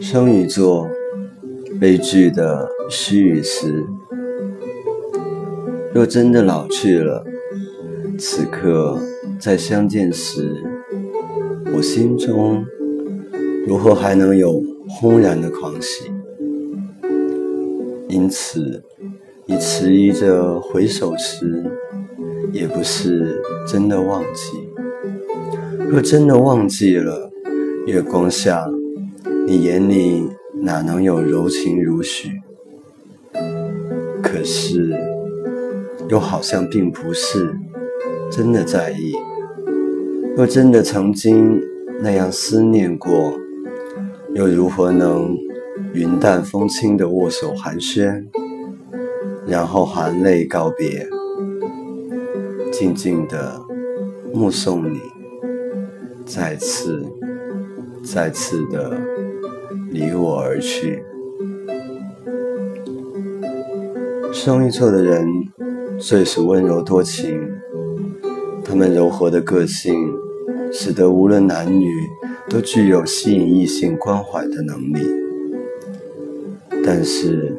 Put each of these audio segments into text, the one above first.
双鱼座，悲剧的虚与实。若真的老去了，此刻再相见时，我心中如何还能有轰然的狂喜？因此，你迟疑着回首时，也不是真的忘记。若真的忘记了，月光下。你眼里哪能有柔情如许？可是，又好像并不是真的在意。若真的曾经那样思念过，又如何能云淡风轻的握手寒暄，然后含泪告别，静静的目送你再次、再次的。离我而去。双鱼座的人最是温柔多情，他们柔和的个性使得无论男女都具有吸引异性关怀的能力。但是，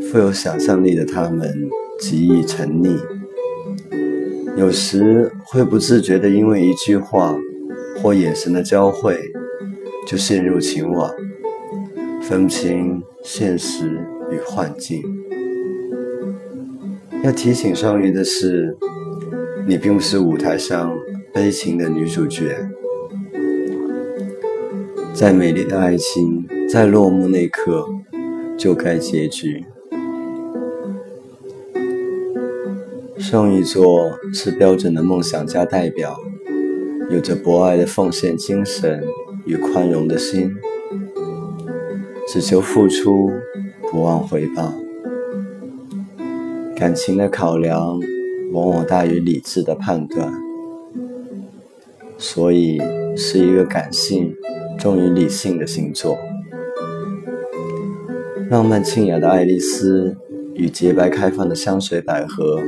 富有想象力的他们极易沉溺，有时会不自觉地因为一句话或眼神的交汇，就陷入情网。分不清现实与幻境。要提醒双鱼的是，你并不是舞台上悲情的女主角。再美丽的爱情，在落幕那刻就该结局。双鱼座是标准的梦想家代表，有着博爱的奉献精神与宽容的心。只求付出，不忘回报。感情的考量往往大于理智的判断，所以是一个感性重于理性的星座。浪漫清雅的爱丽丝与洁白开放的香水百合，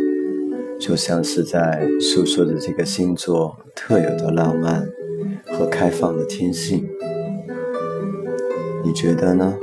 就像是在诉说着这个星座特有的浪漫和开放的天性。你觉得呢？